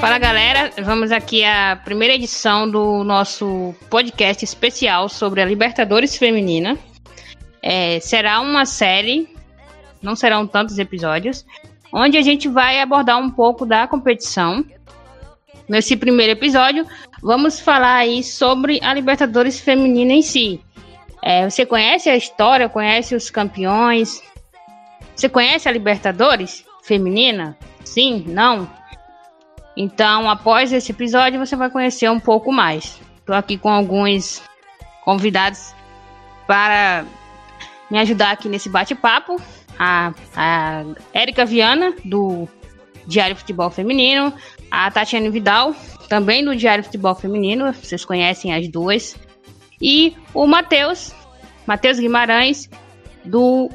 Fala galera, vamos aqui à primeira edição do nosso podcast especial sobre a Libertadores Feminina. É, será uma série, não serão tantos episódios, onde a gente vai abordar um pouco da competição. Nesse primeiro episódio, vamos falar aí sobre a Libertadores Feminina em si. É, você conhece a história, conhece os campeões? Você conhece a Libertadores Feminina? Sim? Não? Então, após esse episódio, você vai conhecer um pouco mais. Estou aqui com alguns convidados para me ajudar aqui nesse bate-papo. A, a Érica Viana, do Diário Futebol Feminino. A Tatiane Vidal, também do Diário Futebol Feminino. Vocês conhecem as duas. E o Matheus, Matheus Guimarães, do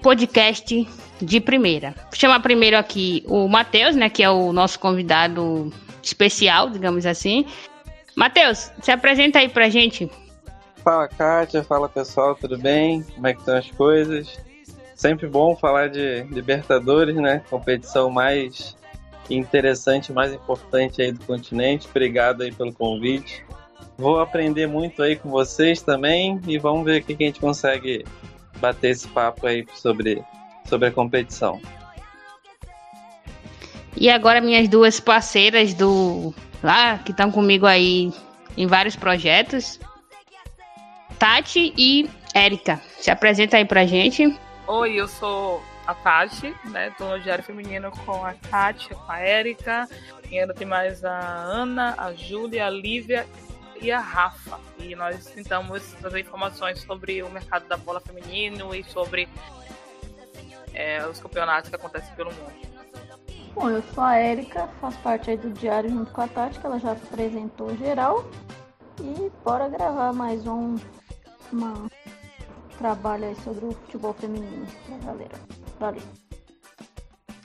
podcast de primeira. Vou chamar primeiro aqui o Matheus, né, que é o nosso convidado especial, digamos assim. Matheus, se apresenta aí pra gente. Fala, Kátia. Fala, pessoal. Tudo bem? Como é que estão as coisas? Sempre bom falar de Libertadores, né? Competição mais interessante, mais importante aí do continente. Obrigado aí pelo convite. Vou aprender muito aí com vocês também e vamos ver o que a gente consegue bater esse papo aí sobre sobre a competição. E agora minhas duas parceiras do lá que estão comigo aí em vários projetos, Tati e Érica. Se apresenta aí pra gente. Oi, eu sou a Tati, né? Tô no Diário Feminino com a Tati, com a Érica. E ainda tem mais a Ana, a Júlia, a Lívia e a Rafa. E nós tentamos trazer informações sobre o mercado da bola feminino e sobre é, os campeonatos que acontecem pelo mundo. Bom, eu sou a Érica, faço parte aí do Diário junto com a Tati, que ela já apresentou geral. E bora gravar mais um uma, trabalho aí sobre o futebol feminino pra galera. Valeu.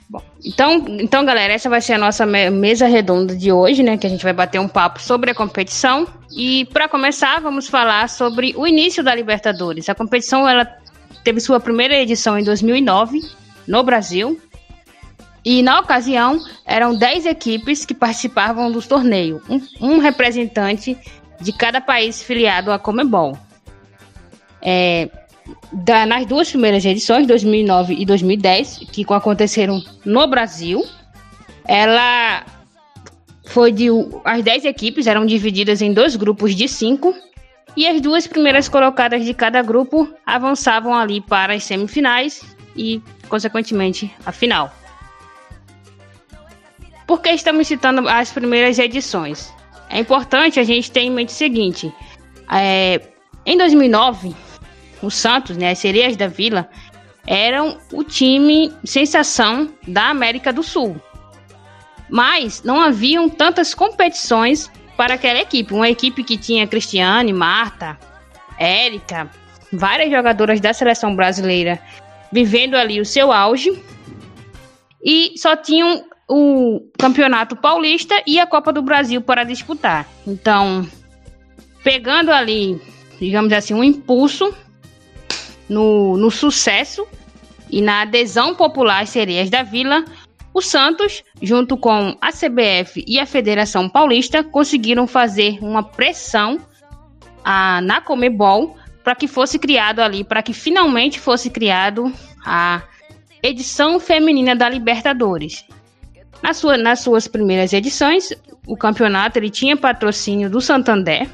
Bom, então, então, galera, essa vai ser a nossa mesa redonda de hoje, né? Que a gente vai bater um papo sobre a competição. E para começar, vamos falar sobre o início da Libertadores. A competição ela teve sua primeira edição em 2009 no Brasil. E na ocasião eram 10 equipes que participavam do torneio, um, um representante de cada país filiado à Comebol. É, da, nas duas primeiras edições, 2009 e 2010, que aconteceram no Brasil, ela foi de. As 10 equipes eram divididas em dois grupos de cinco e as duas primeiras colocadas de cada grupo avançavam ali para as semifinais e, consequentemente, a final. Por que estamos citando as primeiras edições? É importante a gente ter em mente o seguinte: é, em 2009, o Santos, né, as Sereias da Vila, eram o time sensação da América do Sul. Mas não haviam tantas competições para aquela equipe. Uma equipe que tinha Cristiane, Marta, Érica, várias jogadoras da seleção brasileira vivendo ali o seu auge. E só tinham o Campeonato Paulista e a Copa do Brasil para disputar. Então, pegando ali, digamos assim, um impulso no, no sucesso e na adesão popular às sereias da Vila, o Santos, junto com a CBF e a Federação Paulista, conseguiram fazer uma pressão a, na Comebol para que fosse criado ali, para que finalmente fosse criado a edição feminina da Libertadores. Na sua, nas suas primeiras edições, o campeonato ele tinha patrocínio do Santander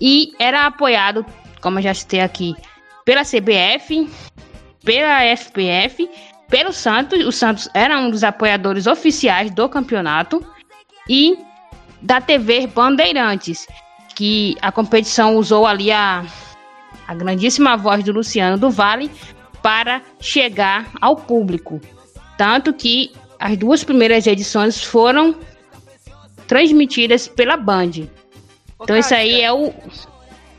e era apoiado, como eu já citei aqui, pela CBF, pela FPF pelo Santos. O Santos era um dos apoiadores oficiais do campeonato e da TV Bandeirantes, que a competição usou ali a, a grandíssima voz do Luciano do Vale para chegar ao público. Tanto que as duas primeiras edições foram transmitidas pela Band. Então isso aí é o.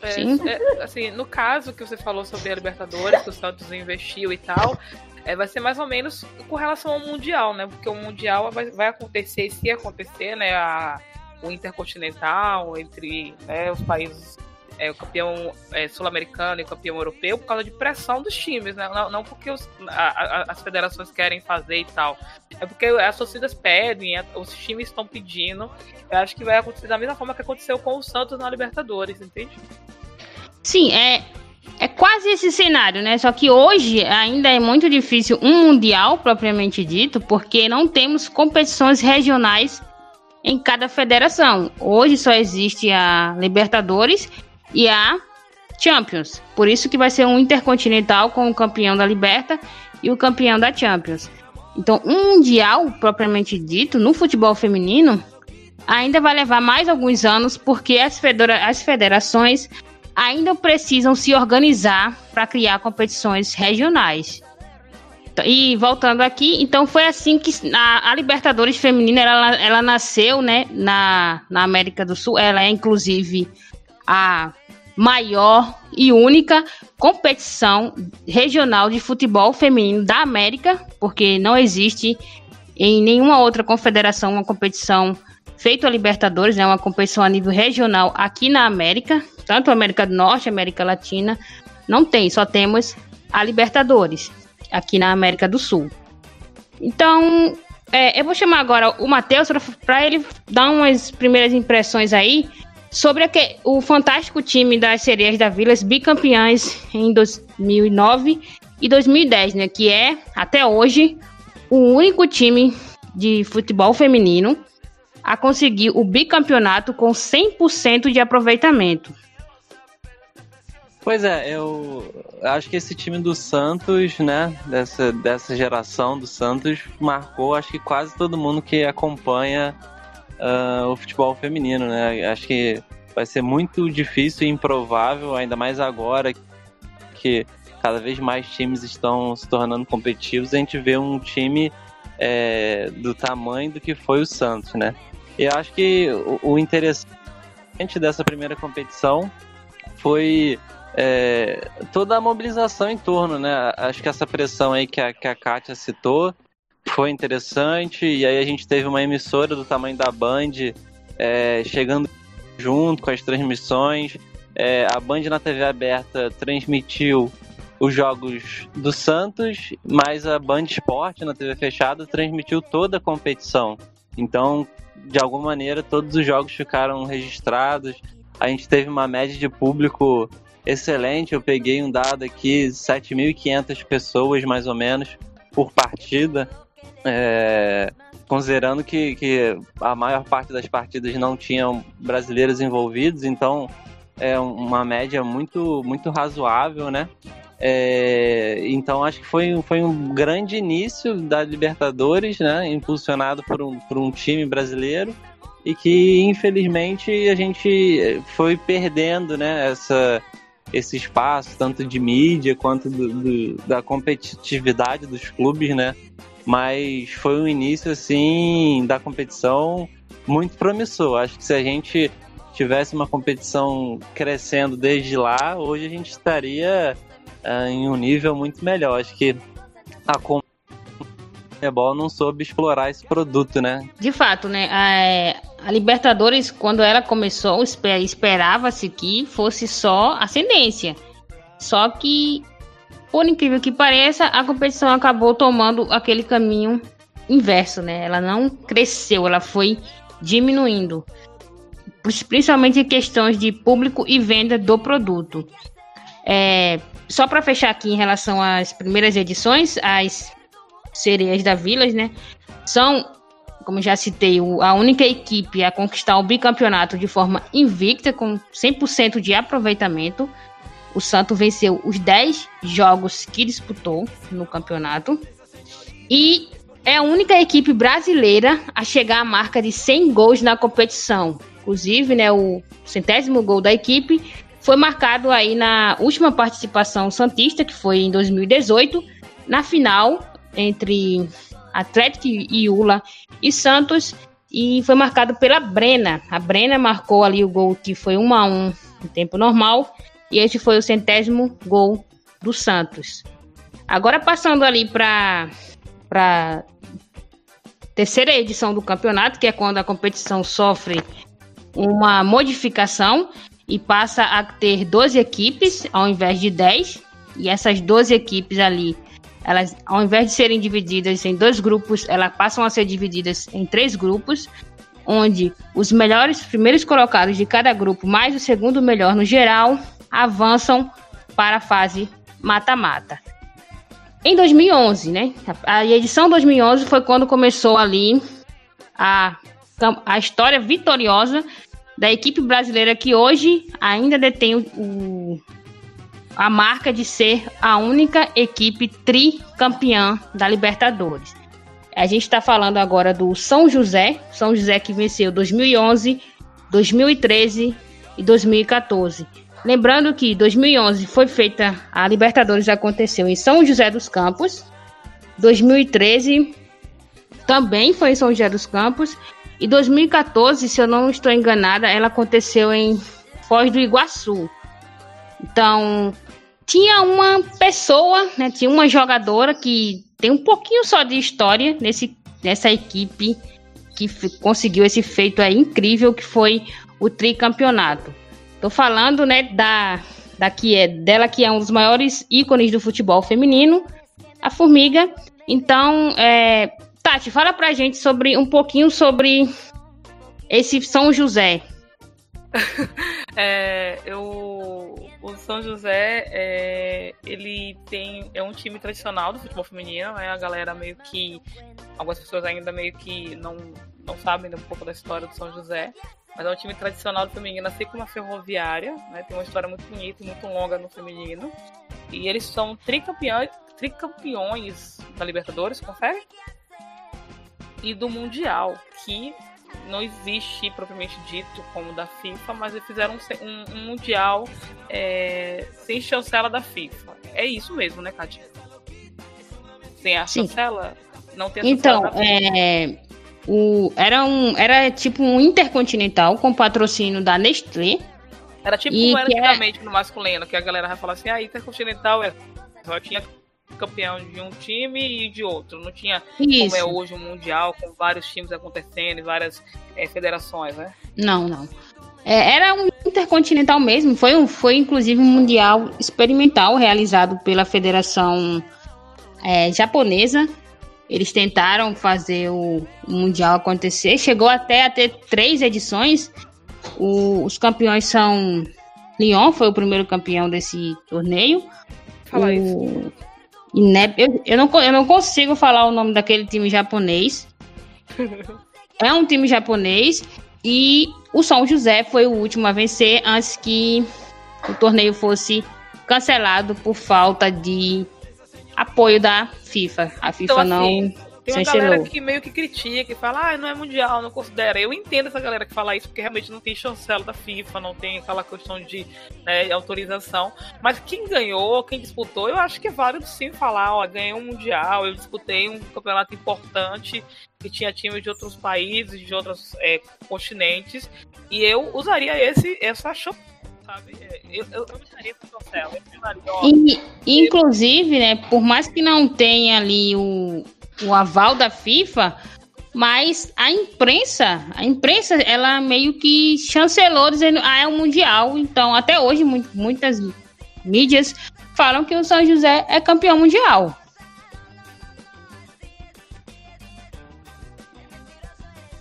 É, Sim. É, assim, no caso que você falou sobre a Libertadores, que o Santos investiu e tal, é, vai ser mais ou menos com relação ao Mundial, né? Porque o Mundial vai, vai acontecer, se acontecer, né? A, o Intercontinental entre né, os países é, o campeão é, sul-americano e o campeão europeu por causa de pressão dos times, né? Não, não porque os, a, a, as federações querem fazer e tal. É porque as torcidas pedem, os times estão pedindo. Eu acho que vai acontecer da mesma forma que aconteceu com o Santos na Libertadores, entende? Sim, é, é quase esse cenário, né? Só que hoje ainda é muito difícil um mundial propriamente dito, porque não temos competições regionais em cada federação. Hoje só existe a Libertadores e a Champions. Por isso que vai ser um intercontinental com o campeão da Liberta e o campeão da Champions. Então, um mundial propriamente dito no futebol feminino ainda vai levar mais alguns anos porque as, federa as federações ainda precisam se organizar para criar competições regionais. E voltando aqui, então foi assim que a, a Libertadores feminina ela, ela nasceu, né, na, na América do Sul. Ela é inclusive a maior e única competição regional de futebol feminino da América, porque não existe em nenhuma outra confederação uma competição feita a Libertadores, né, uma competição a nível regional aqui na América, tanto América do Norte, América Latina, não tem, só temos a Libertadores aqui na América do Sul. Então, é, eu vou chamar agora o Matheus para ele dar umas primeiras impressões aí sobre que, o fantástico time das Sereias da Vilas, bicampeãs em 2009 e 2010, né, que é, até hoje, o único time de futebol feminino a conseguir o bicampeonato com 100% de aproveitamento. Pois é, eu acho que esse time do Santos, né, dessa, dessa geração do Santos, marcou acho que quase todo mundo que acompanha uh, o futebol feminino, né? Acho que vai ser muito difícil e improvável, ainda mais agora que cada vez mais times estão se tornando competitivos, a gente vê um time é, do tamanho do que foi o Santos, né? E acho que o, o interessante dessa primeira competição foi é, toda a mobilização em torno, né? Acho que essa pressão aí que a, que a Kátia citou foi interessante. E aí a gente teve uma emissora do tamanho da Band é, chegando junto com as transmissões. É, a Band na TV aberta transmitiu os jogos do Santos, mas a Band Esporte na TV fechada transmitiu toda a competição. Então, de alguma maneira, todos os jogos ficaram registrados. A gente teve uma média de público excelente. Eu peguei um dado aqui: 7.500 pessoas mais ou menos por partida. É, considerando que, que a maior parte das partidas não tinham brasileiros envolvidos, então é uma média muito, muito razoável, né? É, então acho que foi, foi um grande início da Libertadores, né? Impulsionado por um, por um time brasileiro e que infelizmente a gente foi perdendo, né? Essa, esse espaço tanto de mídia quanto do, do, da competitividade dos clubes, né? mas foi um início assim da competição muito promissor. Acho que se a gente tivesse uma competição crescendo desde lá, hoje a gente estaria uh, em um nível muito melhor. Acho que a Comebol não soube explorar esse produto, né? De fato, né? A, a Libertadores, quando ela começou, esperava-se que fosse só ascendência. Só que por incrível que pareça, a competição acabou tomando aquele caminho inverso, né? Ela não cresceu, ela foi diminuindo. Principalmente em questões de público e venda do produto. É, só para fechar aqui em relação às primeiras edições, as sereias da Vilas, né? São, como já citei, a única equipe a conquistar o bicampeonato de forma invicta, com 100% de aproveitamento. O Santos venceu os 10 jogos que disputou no campeonato. E é a única equipe brasileira a chegar à marca de 100 gols na competição. Inclusive, né, o centésimo gol da equipe foi marcado aí na última participação santista, que foi em 2018, na final entre Atlético e Ula e Santos, e foi marcado pela Brena. A Brena marcou ali o gol que foi 1 a 1 no tempo normal e esse foi o centésimo gol do Santos. Agora passando ali para para terceira edição do campeonato, que é quando a competição sofre uma modificação, e passa a ter 12 equipes ao invés de 10. E essas 12 equipes ali, elas, ao invés de serem divididas em dois grupos, elas passam a ser divididas em três grupos, onde os melhores primeiros colocados de cada grupo, mais o segundo melhor no geral, avançam para a fase mata-mata. Em 2011, né? A edição 2011 foi quando começou ali a, a história vitoriosa da equipe brasileira que hoje ainda detém o, a marca de ser a única equipe tricampeã da Libertadores. A gente está falando agora do São José, São José que venceu 2011, 2013 e 2014. Lembrando que 2011 foi feita a Libertadores aconteceu em São José dos Campos, 2013 também foi em São José dos Campos e 2014, se eu não estou enganada, ela aconteceu em Foz do Iguaçu. Então, tinha uma pessoa, né, tinha uma jogadora que tem um pouquinho só de história nesse, nessa equipe que conseguiu esse feito aí incrível que foi o tricampeonato. Tô falando, né, da, da que é dela que é um dos maiores ícones do futebol feminino, a Formiga. Então, é, Tati, fala pra gente sobre um pouquinho sobre esse São José. é, eu, o São José, é, ele tem é um time tradicional do futebol feminino, né? A galera meio que algumas pessoas ainda meio que não não sabem um pouco da história do São José, mas é um time tradicional do feminino, assim como a Ferroviária, né? Tem uma história muito bonita e muito longa no feminino. E eles são tricampeões, tricampeões da Libertadores, confere? E do Mundial, que não existe propriamente dito como da FIFA, mas eles fizeram um, um Mundial é, sem chancela da FIFA. É isso mesmo, né, Kátia? Sem a Sim. chancela? Não tem a Então, é, o, era, um, era tipo um intercontinental com patrocínio da Nestlé. Era tipo como era antigamente é... no masculino, que a galera vai falar assim, ah, intercontinental é. Só tinha campeão de um time e de outro. Não tinha Isso. como é hoje um mundial com vários times acontecendo e várias é, federações, né? Não, não. É, era um intercontinental mesmo. Foi, um, foi inclusive um mundial experimental realizado pela Federação é, Japonesa. Eles tentaram fazer o, o, mundial acontecer. Chegou até a ter três edições. O, os campeões são Lyon, foi o primeiro campeão desse torneio. Fala o, isso. Inep, eu, eu, não, eu não consigo falar o nome daquele time japonês. é um time japonês. E o São José foi o último a vencer antes que o torneio fosse cancelado por falta de apoio da FIFA. A FIFA então, não. Assim, tem uma galera que meio que critica, que fala, ah, não é mundial, não considera. Eu entendo essa galera que fala isso, porque realmente não tem chancela da FIFA, não tem aquela questão de né, autorização. Mas quem ganhou, quem disputou, eu acho que é válido sim falar, ó, ganhei um mundial, eu disputei um campeonato importante que tinha times de outros países, de outros é, continentes, e eu usaria esse, essa chancela sabe? É, eu, eu, eu usaria essa chancela. E, inclusive, né, por mais que não tenha ali o, o aval da FIFA, mas a imprensa, a imprensa, ela meio que chancelou dizendo, ah, é o Mundial. Então, até hoje, muitas mídias falam que o São José é campeão mundial.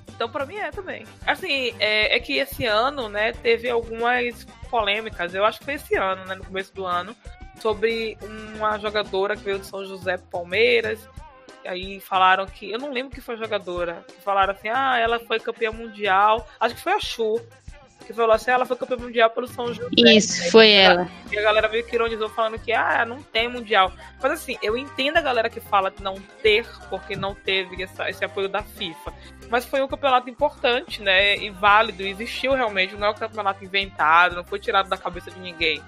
Então, para mim é também. Assim, é, é, que esse ano, né, teve algumas polêmicas. Eu acho que foi esse ano, né, no começo do ano, sobre uma jogadora que veio de São José Palmeiras Aí falaram que. Eu não lembro que foi a jogadora. Falaram assim: ah, ela foi campeã mundial. Acho que foi a Chu. Que falou assim: ah, ela foi campeã mundial pelo São José. Isso, foi ela. E a galera meio que ironizou falando que, ah, não tem mundial. Mas assim, eu entendo a galera que fala de não ter, porque não teve essa, esse apoio da FIFA. Mas foi um campeonato importante, né? E válido, existiu realmente. Não é um campeonato inventado, não foi tirado da cabeça de ninguém.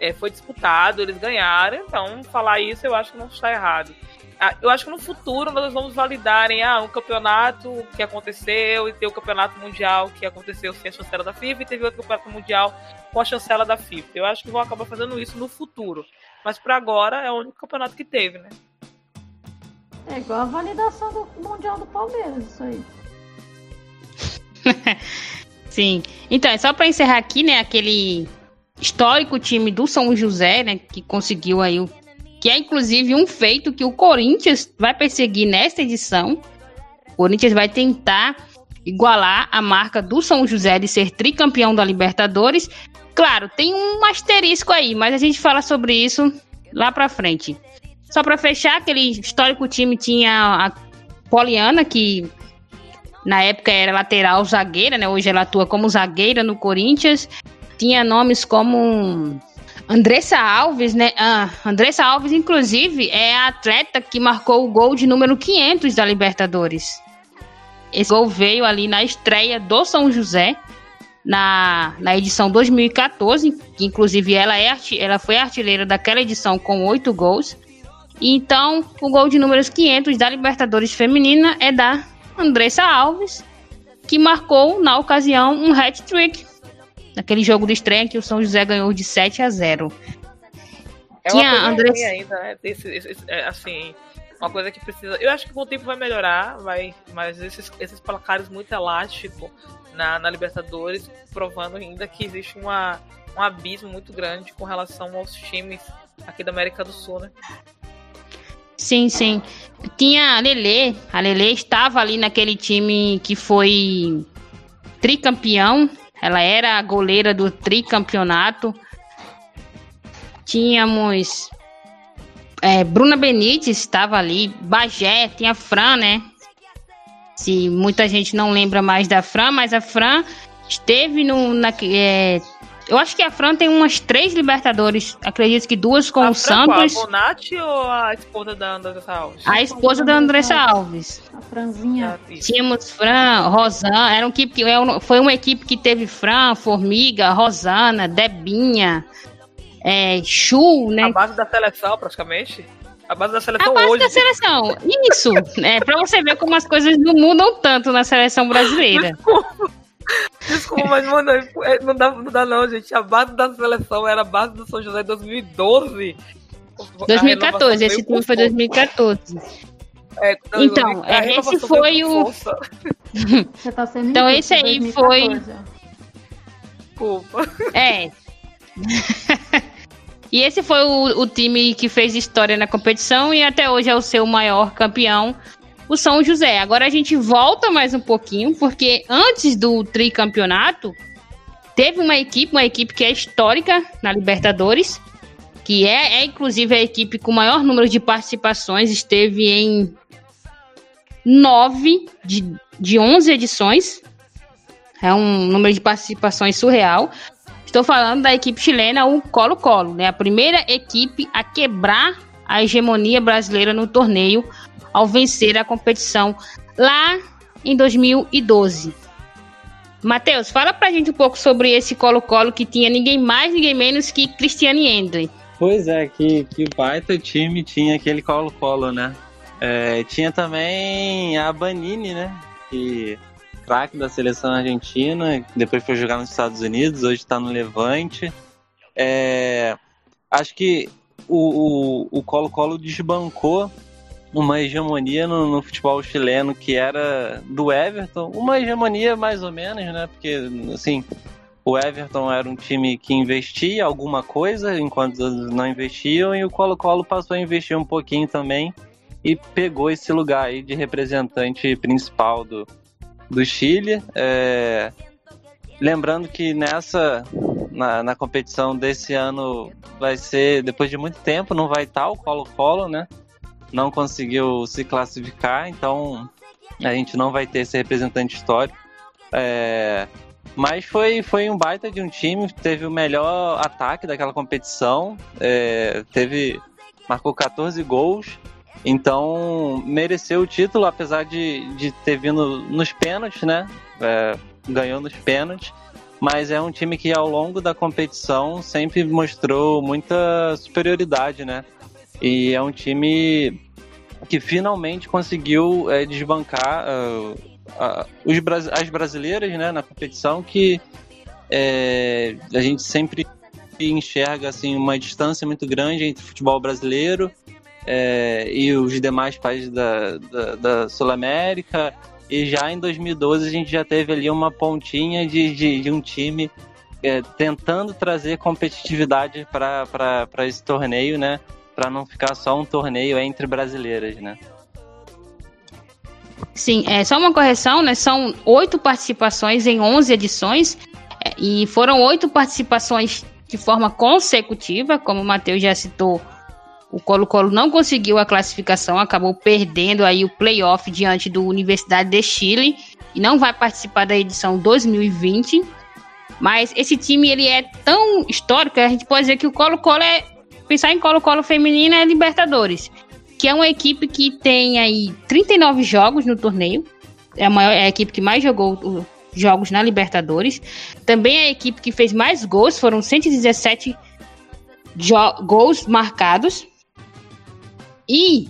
É, foi disputado, eles ganharam. Então, falar isso eu acho que não está errado. Ah, eu acho que no futuro nós vamos validar em ah, um campeonato que aconteceu e ter o campeonato mundial que aconteceu sem a chancela da FIFA e teve outro campeonato mundial com a chancela da FIFA. Eu acho que vão acabar fazendo isso no futuro. Mas para agora é o único campeonato que teve, né? É igual a validação do Mundial do Palmeiras, isso aí. Sim. Então, é só para encerrar aqui, né, aquele histórico time do São José, né, que conseguiu aí o que é inclusive um feito que o Corinthians vai perseguir nesta edição. O Corinthians vai tentar igualar a marca do São José de ser tricampeão da Libertadores. Claro, tem um asterisco aí, mas a gente fala sobre isso lá para frente. Só para fechar, aquele histórico time tinha a Poliana, que na época era lateral zagueira, né? Hoje ela atua como zagueira no Corinthians. Tinha nomes como Andressa Alves, né? Ah, Andressa Alves, inclusive, é a atleta que marcou o gol de número 500 da Libertadores. Esse gol veio ali na estreia do São José, na, na edição 2014, que inclusive ela, é, ela foi artilheira daquela edição com oito gols. Então, o gol de números 500 da Libertadores Feminina é da Andressa Alves, que marcou na ocasião um hat-trick naquele jogo de estreia que o São José ganhou de 7 a 0. É Tinha uma Andressa... ainda, né? Esse, esse, é, assim, uma coisa que precisa. Eu acho que com o tempo vai melhorar, vai, mas esses, esses placares muito elásticos na, na Libertadores, provando ainda que existe uma, um abismo muito grande com relação aos times aqui da América do Sul, né? Sim, sim. Tinha a Lele. A Lele estava ali naquele time que foi tricampeão. Ela era a goleira do tricampeonato. Tínhamos é, Bruna Benítez estava ali, Bagé, tinha Fran, né? Se muita gente não lembra mais da Fran, mas a Fran esteve no, na, é, eu acho que a Fran tem umas três Libertadores. Acredito que duas com a o Fran Santos. A Bonatti ou a esposa da Andressa Alves? A esposa da Andressa Alves. A Franzinha. Ah, Tínhamos Fran, Rosana. Era uma equipe que, foi uma equipe que teve Fran, Formiga, Rosana, Debinha, é, Chu, né? A base da seleção, praticamente. A base da seleção a base hoje. da seleção, isso. é, pra você ver como as coisas não mudam tanto na seleção brasileira. Desculpa. Desculpa, mas, mano, é, não dá, não dá não, gente. A base da seleção era a base do São José em 2012. 2014, esse time foi 2014. É, então, então é, esse foi o. Você tá sendo então, esse aí 2014. foi. Desculpa. É. e esse foi o, o time que fez história na competição e até hoje é o seu maior campeão o São José. Agora a gente volta mais um pouquinho, porque antes do tricampeonato, teve uma equipe, uma equipe que é histórica na Libertadores, que é, é inclusive a equipe com maior número de participações, esteve em nove de, de 11 edições. É um número de participações surreal. Estou falando da equipe chilena, o Colo-Colo, né? A primeira equipe a quebrar a hegemonia brasileira no torneio ao vencer a competição lá em 2012. Matheus, fala pra gente um pouco sobre esse Colo-Colo que tinha ninguém mais, ninguém menos que Cristiane Endre. Pois é, que, que baita time tinha aquele Colo-Colo, né? É, tinha também a Banini, né? Que craque da seleção argentina, depois foi jogar nos Estados Unidos, hoje está no Levante. É, acho que o Colo-Colo desbancou uma hegemonia no, no, futebol chileno que era do Everton, uma hegemonia mais ou menos, né? Porque, assim, o Everton era um time que investia alguma coisa enquanto não investiam e o Colo-Colo passou a investir um pouquinho também e pegou esse lugar aí de representante principal do, do Chile. É... Lembrando que nessa na, na competição desse ano vai ser depois de muito tempo, não vai estar o Colo-Colo, né? Não conseguiu se classificar, então a gente não vai ter esse representante histórico. É, mas foi, foi um baita de um time, teve o melhor ataque daquela competição, é, teve marcou 14 gols, então mereceu o título, apesar de, de ter vindo nos pênaltis, né? É, ganhou nos pênaltis, mas é um time que ao longo da competição sempre mostrou muita superioridade, né? E é um time que finalmente conseguiu é, desbancar uh, uh, os, as brasileiras né, na competição, que é, a gente sempre enxerga assim, uma distância muito grande entre o futebol brasileiro é, e os demais países da, da, da Sul-América. E já em 2012 a gente já teve ali uma pontinha de, de, de um time é, tentando trazer competitividade para esse torneio, né? Para não ficar só um torneio entre brasileiras, né? Sim, é só uma correção, né? São oito participações em 11 edições é, e foram oito participações de forma consecutiva, como o Matheus já citou. O Colo-Colo não conseguiu a classificação, acabou perdendo aí o playoff diante do Universidade de Chile e não vai participar da edição 2020. Mas esse time ele é tão histórico a gente pode dizer que o Colo-Colo é pensar em Colo-Colo feminino é Libertadores que é uma equipe que tem aí 39 jogos no torneio. É a, maior, é a equipe que mais jogou jogos na Libertadores. Também é a equipe que fez mais gols, foram 117 gols marcados. E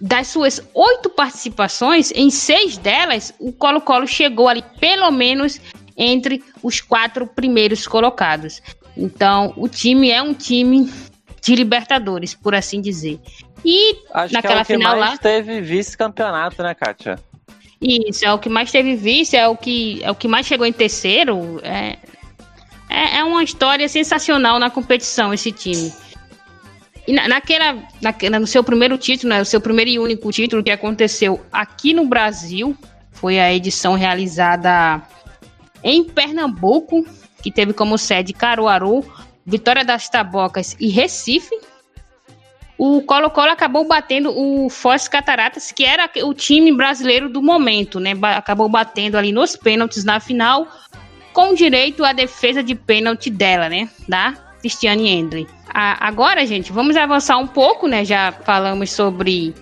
das suas oito participações, em seis delas, o Colo-Colo chegou ali pelo menos entre os quatro primeiros colocados. Então, o time é um time de Libertadores, por assim dizer. E Acho naquela que é o que final mais lá. teve vice-campeonato, né, Kátia? Isso, é o que mais teve vice, é o que, é o que mais chegou em terceiro. É, é, é uma história sensacional na competição, esse time. E na, naquela, naquela, no seu primeiro título, né, o seu primeiro e único título que aconteceu aqui no Brasil, foi a edição realizada em Pernambuco, que teve como sede Caruaru, Vitória das Tabocas e Recife o Colo-Colo acabou batendo o Foz Cataratas, que era o time brasileiro do momento, né? Acabou batendo ali nos pênaltis na final, com direito à defesa de pênalti dela, né? Da Cristiane Endley. agora, gente, vamos avançar um pouco, né? Já falamos sobre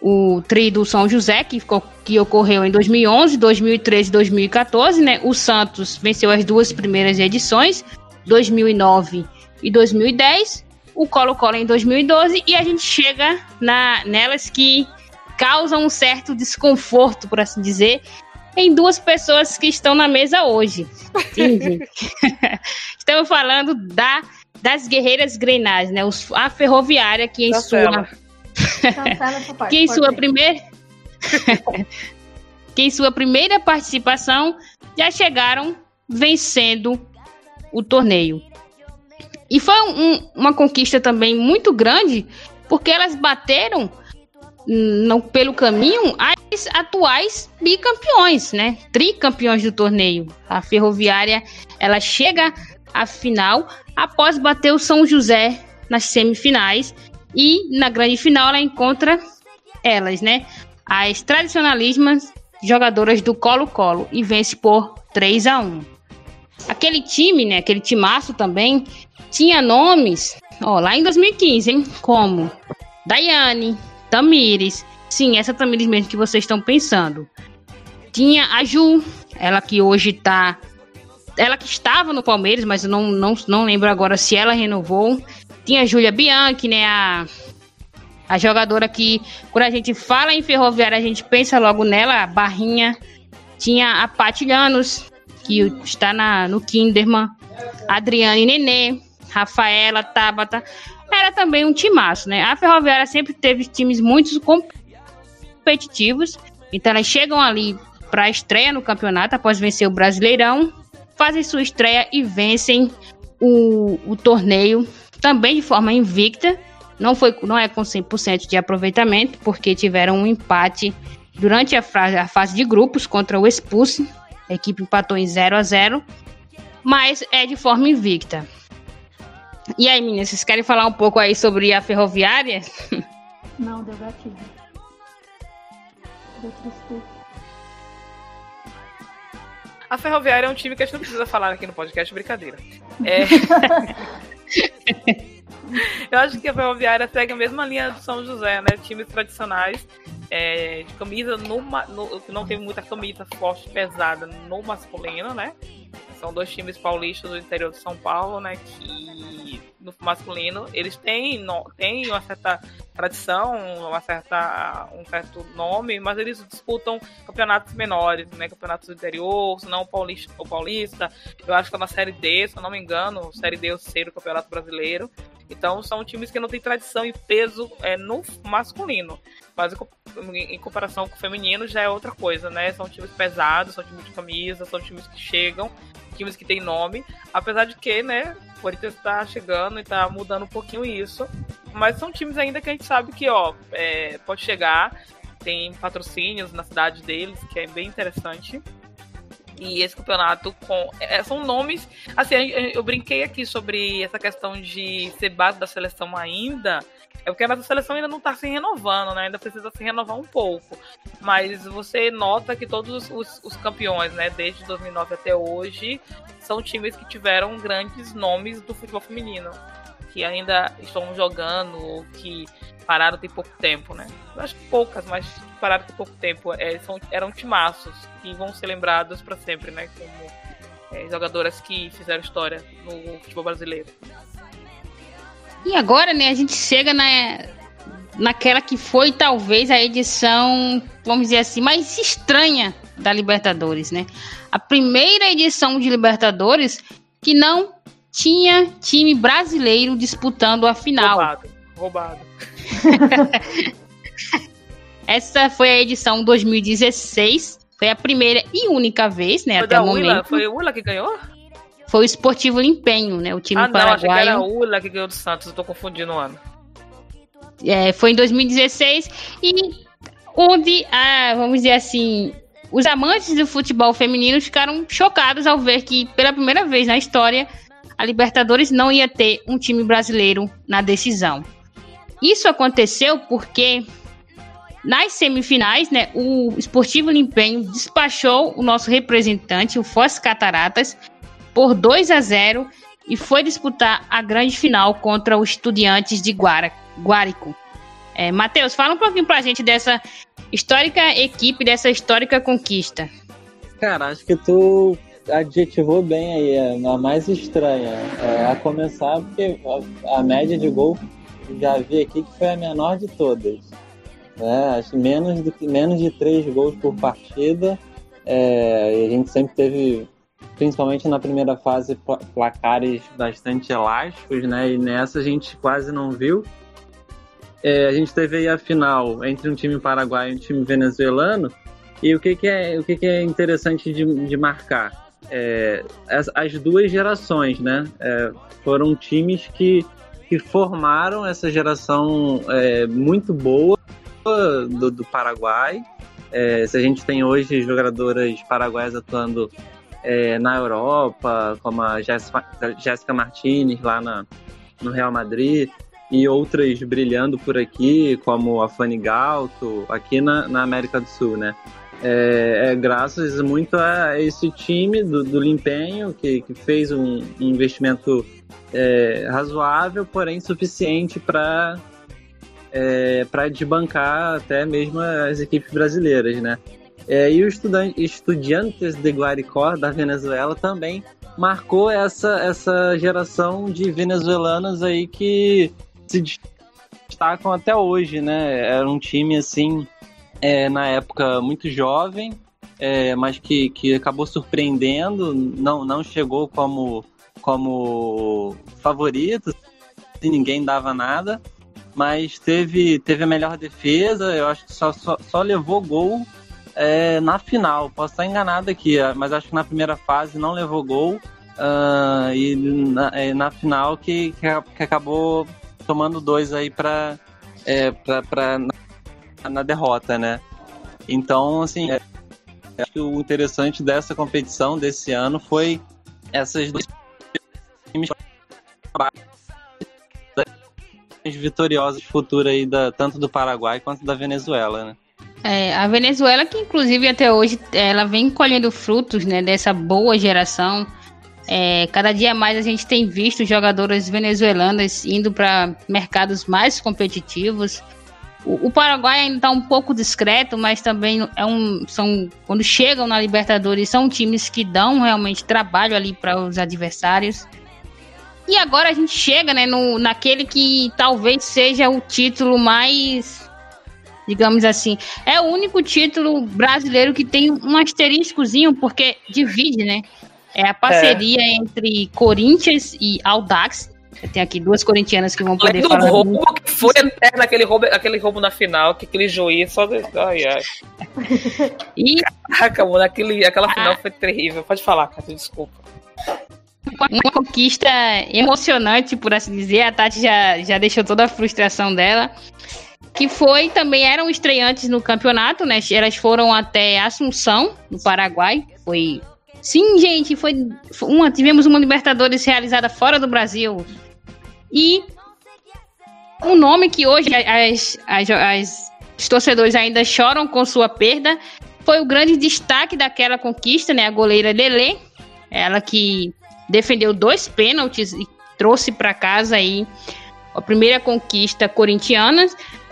o tri do São José, que, ficou, que ocorreu em 2011, 2013 e 2014, né? O Santos venceu as duas primeiras edições, 2009 e 2010 o Colo-Colo em 2012 e a gente chega na, nelas que causam um certo desconforto, por assim dizer, em duas pessoas que estão na mesa hoje. Estamos falando da, das guerreiras grenais, né? Os, a ferroviária que em Cancela. sua que em sua primeira que em sua primeira participação já chegaram vencendo o torneio. E foi um, uma conquista também muito grande, porque elas bateram no, pelo caminho as atuais bicampeões, né? Tricampeões do torneio. A Ferroviária, ela chega à final após bater o São José nas semifinais e na grande final ela encontra elas, né? As tradicionalismas jogadoras do Colo-Colo e vence por 3 a 1. Aquele time, né, aquele timaço também tinha nomes, ó, lá em 2015, hein? Como Daiane, Tamires. Sim, essa Tamires mesmo que vocês estão pensando. Tinha a Ju, ela que hoje tá. Ela que estava no Palmeiras, mas eu não, não, não lembro agora se ela renovou. Tinha a Júlia Bianchi, né? A, a jogadora que, quando a gente fala em ferroviária, a gente pensa logo nela, a Barrinha. Tinha a Patilhanos, que está na, no Kinderman. Adriane Nenê. Rafaela, Tabata. Era também um timaço, né? A Ferroviária sempre teve times muito competitivos. Então elas chegam ali para a estreia no campeonato após vencer o Brasileirão, fazem sua estreia e vencem o, o torneio também de forma invicta. Não, foi, não é com 100% de aproveitamento, porque tiveram um empate durante a fase, a fase de grupos contra o Expulse. A equipe empatou em 0 a 0 mas é de forma invicta. E aí, meninas, vocês querem falar um pouco aí sobre a ferroviária? Não, deu gatilho. Deu tristeza. A Ferroviária é um time que a gente não precisa falar aqui no podcast, brincadeira. É... Eu acho que a Ferroviária segue a mesma linha do São José, né? Times tradicionais é, de camisa no, no, não tem muita camisa forte pesada no masculino, né? São dois times paulistas do interior de São Paulo, né? Que no masculino eles têm, no, têm uma certa tradição, uma certa, um certo nome, mas eles disputam campeonatos menores, né? Campeonatos do interior, se não paulista, o paulista. Eu acho que é na série D, se eu não me engano, série D é o terceiro campeonato brasileiro. Então são times que não têm tradição e peso é, no masculino. Mas em comparação com o feminino já é outra coisa, né? São times pesados, são times de camisa, são times que chegam, times que têm nome. Apesar de que, né, o Corinthians está chegando e está mudando um pouquinho isso. Mas são times ainda que a gente sabe que, ó, é, pode chegar. Tem patrocínios na cidade deles, que é bem interessante. E esse campeonato com. É, são nomes. Assim, eu brinquei aqui sobre essa questão de ser base da seleção ainda. É porque a nossa seleção ainda não está se renovando, né? Ainda precisa se renovar um pouco. Mas você nota que todos os, os campeões, né, desde 2009 até hoje, são times que tiveram grandes nomes do futebol feminino. Que ainda estão jogando, ou que pararam tem pouco tempo, né? Eu acho que poucas, mas pararam tem pouco tempo. É, são, eram timaços que vão ser lembrados para sempre, né? Como é, jogadoras que fizeram história no futebol brasileiro. E agora, né, a gente chega na, naquela que foi talvez a edição, vamos dizer assim, mais estranha da Libertadores, né? A primeira edição de Libertadores que não tinha time brasileiro disputando a final. Roubado, roubado. Essa foi a edição 2016. Foi a primeira e única vez, né? Foi até o momento. Ula? Foi o Ula que ganhou? Foi o Esportivo Limpenho, né? O time ah, não, achei que era paraguaio. o Ula que ganhou do Santos. Eu tô confundindo o ano. É, foi em 2016 e onde, ah, vamos dizer assim, os amantes do futebol feminino ficaram chocados ao ver que pela primeira vez na história a Libertadores não ia ter um time brasileiro na decisão. Isso aconteceu porque nas semifinais, né, o Esportivo Limpenho despachou o nosso representante, o Foz Cataratas, por 2 a 0 e foi disputar a grande final contra os Estudiantes de Guara. É, Matheus, fala um pouquinho pra gente dessa histórica equipe, dessa histórica conquista. Cara, acho que tu adjetivou bem aí, é a mais estranha. É, a começar porque a, a média de gol já vi aqui que foi a menor de todas. É, acho menos, do menos de três gols por partida. É, a gente sempre teve, principalmente na primeira fase, placares bastante elásticos, né? E nessa a gente quase não viu. É, a gente teve aí a final entre um time paraguaio e um time venezuelano. E o que, que, é, o que, que é interessante de, de marcar? É, as, as, duas gerações, né? É, foram times que, que formaram essa geração é, muito boa do, do Paraguai. É, se a gente tem hoje jogadoras paraguaias atuando é, na Europa, como a Jéssica Martinez lá na, no Real Madrid, e outras brilhando por aqui, como a Fanny Galto, aqui na, na América do Sul, né? É, é, graças muito a esse time do, do Limpenho, que, que fez um, um investimento é, razoável, porém suficiente para é, para desbancar até mesmo as equipes brasileiras, né? É, e o Estudiantes de Guaricó da Venezuela também marcou essa, essa geração de venezuelanas aí que se destacam até hoje, né? Era um time assim, é, na época muito jovem, é, mas que, que acabou surpreendendo, não, não chegou como, como favorito, ninguém dava nada, mas teve, teve a melhor defesa, eu acho que só, só, só levou gol é, na final. Posso estar enganado aqui, mas acho que na primeira fase não levou gol. Uh, e na, é, na, final que, que, acabou tomando dois aí para é, na, derrota, né? Então, assim, é, acho que o interessante dessa competição desse ano foi essas duas times vitoriosas futuras aí da, tanto do Paraguai quanto da Venezuela, né? É, a Venezuela que inclusive até hoje ela vem colhendo frutos né, dessa boa geração. É, cada dia mais a gente tem visto jogadoras venezuelanas indo para mercados mais competitivos. O, o Paraguai ainda está um pouco discreto, mas também é um, são quando chegam na Libertadores são times que dão realmente trabalho ali para os adversários. E agora a gente chega, né, no, naquele que talvez seja o título mais, digamos assim, é o único título brasileiro que tem um asteriscozinho, porque divide, né? É a parceria é. entre Corinthians e Audax. Tenho aqui duas corintianas que vão poder do falar. roubo que foi eterno, aquele roubo, aquele roubo na final, que aquele juiz só. Ai, ai. E Caraca, mano, aquele, aquela final foi terrível. Pode falar, Cátia, desculpa. uma conquista emocionante, por assim dizer. A Tati já, já deixou toda a frustração dela. Que foi também, eram estreantes no campeonato, né? Elas foram até Assunção, no Paraguai. Foi. Sim, gente, foi uma. Tivemos uma Libertadores realizada fora do Brasil. E um nome que hoje as, as, as, os torcedores ainda choram com sua perda foi o grande destaque daquela conquista, né? A goleira Lele, ela que defendeu dois pênaltis e trouxe para casa aí a primeira conquista corintiana.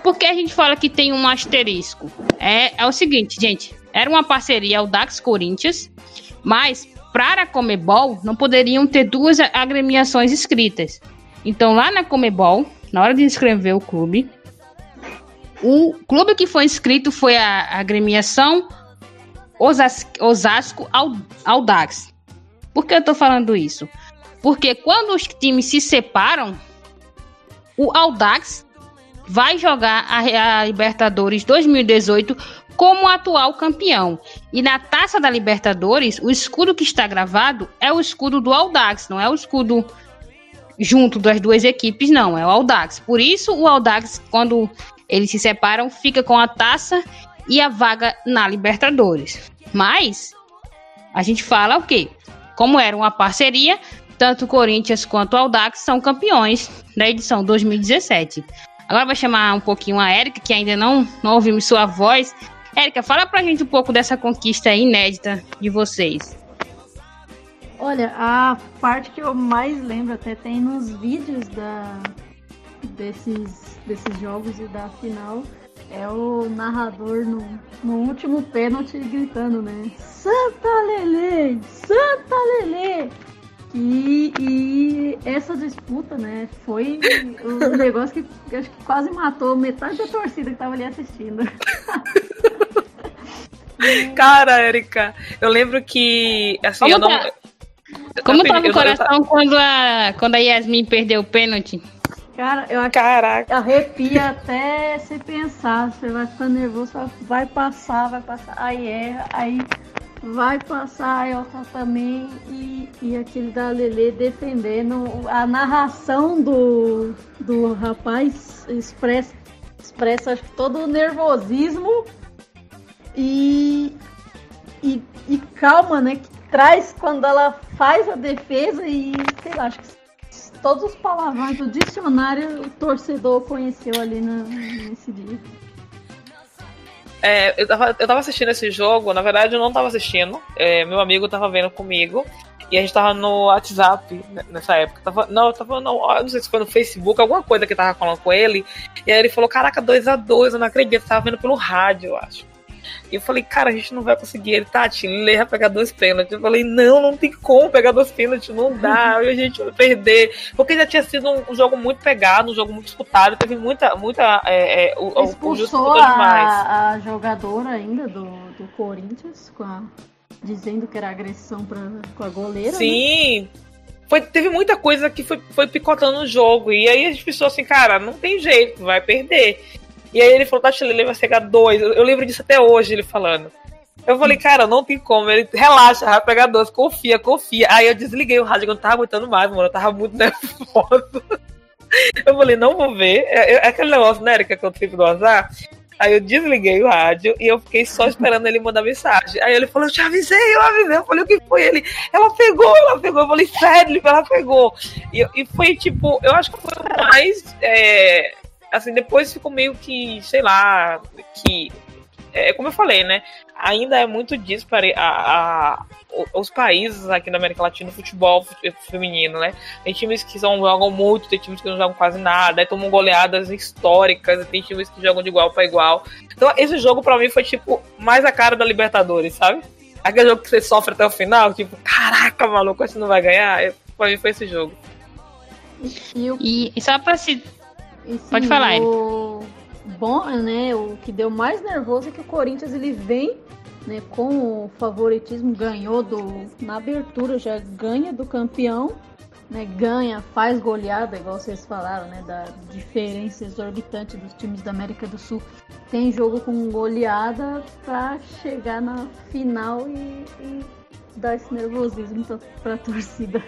Porque a gente fala que tem um asterisco. É, é o seguinte, gente. Era uma parceria ao Dax Corinthians, mas para a Comebol não poderiam ter duas agremiações escritas. Então lá na Comebol, na hora de inscrever o clube, o clube que foi inscrito foi a agremiação Osas Osasco Audax. Por que eu tô falando isso? Porque quando os times se separam, o Audax vai jogar a, a, Libertadores 2018 como atual campeão. E na taça da Libertadores, o escudo que está gravado é o escudo do Audax, não é o escudo junto das duas equipes, não, é o Audax. Por isso, o Audax, quando eles se separam, fica com a taça e a vaga na Libertadores. Mas a gente fala o quê? Como era uma parceria, tanto o Corinthians quanto o Audax são campeões da edição 2017. Agora vou chamar um pouquinho a Érica, que ainda não, não ouvimos sua voz. Érica, fala pra gente um pouco dessa conquista inédita de vocês. Olha, a parte que eu mais lembro até tem nos vídeos da, desses, desses jogos e da final é o narrador no, no último pênalti gritando, né? Santa Lele! Santa Lele! E, e, essa disputa, né, foi um negócio que, acho que quase matou metade da torcida que tava ali assistindo. Cara, Erika, eu lembro que. Assim, Como eu não. tá? Como tava o coração quando a, quando a Yasmin perdeu o pênalti? Cara, eu acho Caraca. que arrepia até você pensar. Você vai ficar nervoso, vai passar, vai passar, aí erra, aí vai passar a outra também e, e aquele da Lele defendendo a narração do, do rapaz expressa, expressa acho que todo o nervosismo e, e, e calma, né? Que traz quando ela faz a defesa e sei lá, acho que todos os palavrões do dicionário o torcedor conheceu ali na, nesse dia. É, eu, tava, eu tava assistindo esse jogo, na verdade eu não tava assistindo. É, meu amigo tava vendo comigo. E a gente tava no WhatsApp nessa época. Tava, não, eu tava no, não sei se foi no Facebook, alguma coisa que tava falando com ele. E aí ele falou: Caraca, 2 a 2 eu não acredito. Tava vendo pelo rádio, eu acho. E eu falei, cara, a gente não vai conseguir. Ele, Tati, ele vai pegar dois pênaltis. Eu falei, não, não tem como pegar dois pênaltis, não dá. a gente vai perder. Porque já tinha sido um, um, jogo muito pegado, um jogo muito disputado. Teve muita, muita. É, é, o, Expulsou o a, a jogadora ainda do, do Corinthians com a, dizendo que era agressão pra, com a goleira. Sim. Né? Foi, teve muita coisa que foi, foi picotando no jogo. E aí a gente pensou assim, cara, não tem jeito, vai perder. E aí ele falou, Tati, ele vai pegar dois. Eu, eu lembro disso até hoje, ele falando. Eu falei, cara, não tem como. Ele, relaxa, vai pegar dois, confia, confia. Aí eu desliguei o rádio, eu não tava aguentando mais, mano. Eu tava muito nervoso. Eu falei, não vou ver. É, é aquele negócio, né, Erika, que eu tive do azar. Aí eu desliguei o rádio e eu fiquei só esperando ele mandar mensagem. Aí ele falou, eu te avisei, eu avisei. Eu falei, o que foi ele? Ela pegou, ela pegou. Eu falei, sério, ela pegou. E, e foi tipo, eu acho que foi o mais. É, assim, depois ficou meio que, sei lá, que. É como eu falei, né? Ainda é muito dispare a, a, os países aqui da América Latina no futebol feminino, né? Tem times que são, jogam muito, tem times que não jogam quase nada, aí tomam goleadas históricas, tem times que jogam de igual para igual. Então, esse jogo para mim foi tipo mais a cara da Libertadores, sabe? Aquele jogo que você sofre até o final, tipo, caraca, maluco, você não vai ganhar. Pra mim foi esse jogo. E, e só pra se e, sim, Pode falar, o... Bom, né, o que deu mais nervoso é que o Corinthians ele vem né, com o favoritismo, ganhou do na abertura, já ganha do campeão, né, ganha, faz goleada, igual vocês falaram, né, da diferença exorbitante dos times da América do Sul. Tem jogo com goleada para chegar na final e, e dar esse nervosismo para a torcida.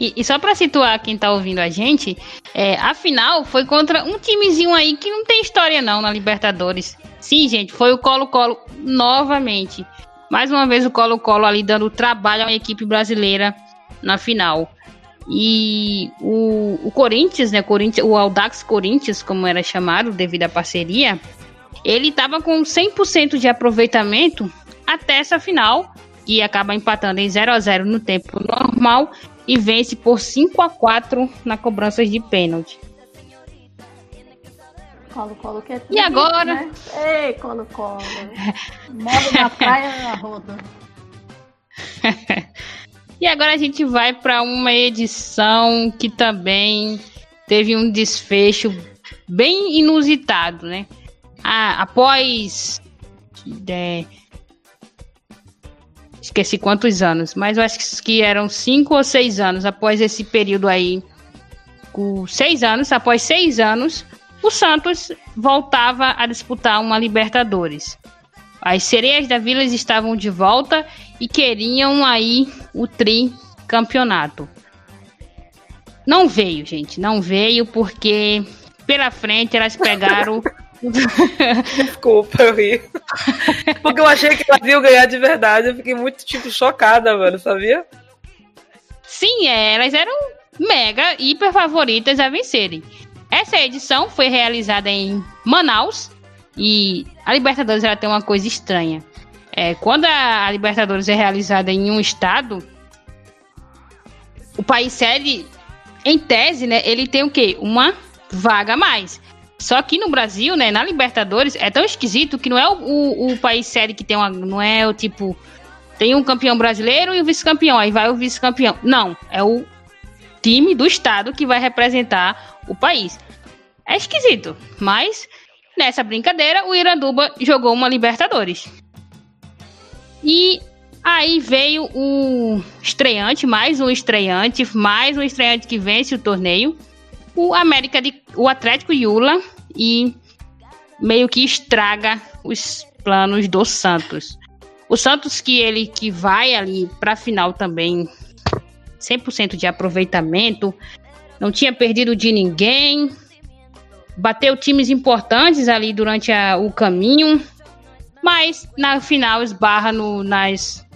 E, e, só para situar quem tá ouvindo a gente, é, a final foi contra um timezinho aí que não tem história não na Libertadores. Sim, gente, foi o Colo-Colo novamente. Mais uma vez o Colo-Colo ali dando trabalho à equipe brasileira na final. E o, o Corinthians, né, Corinthians, o Audax Corinthians, como era chamado devido à parceria, ele estava com 100% de aproveitamento até essa final, que acaba empatando em 0 a 0 no tempo normal e vence por 5 a 4 na cobrança de pênalti. Colo-Colo que é E agora? Né? Ei, Colo-Colo. Morre na praia na roda. e agora a gente vai para uma edição que também teve um desfecho bem inusitado, né? Ah, após é, esqueci quantos anos, mas eu acho que eram cinco ou seis anos após esse período aí, com seis anos, após seis anos, o Santos voltava a disputar uma Libertadores. As sereias da Vila estavam de volta e queriam aí o tri campeonato. Não veio, gente, não veio porque pela frente elas pegaram Desculpa, eu ri. Porque eu achei que elas iam ganhar de verdade. Eu fiquei muito, tipo, chocada, mano, sabia? Sim, é, elas eram mega, hiper favoritas a vencerem. Essa edição foi realizada em Manaus e a Libertadores ela tem uma coisa estranha. É, quando a Libertadores é realizada em um estado, o país sede, em tese, né, ele tem o quê? Uma vaga a mais. Só que no Brasil, né, na Libertadores, é tão esquisito que não é o, o, o país série que tem uma. Não é o tipo. Tem um campeão brasileiro e o vice-campeão, aí vai o vice-campeão. Não, é o time do estado que vai representar o país. É esquisito, mas nessa brincadeira o Iranduba jogou uma Libertadores. E aí veio o estreante, mais um estreante, mais um estreante que vence o torneio o América de o Atlético Yula e meio que estraga os planos do Santos. O Santos que ele que vai ali para final também 100% de aproveitamento, não tinha perdido de ninguém, bateu times importantes ali durante a, o caminho, mas na final esbarra no, nas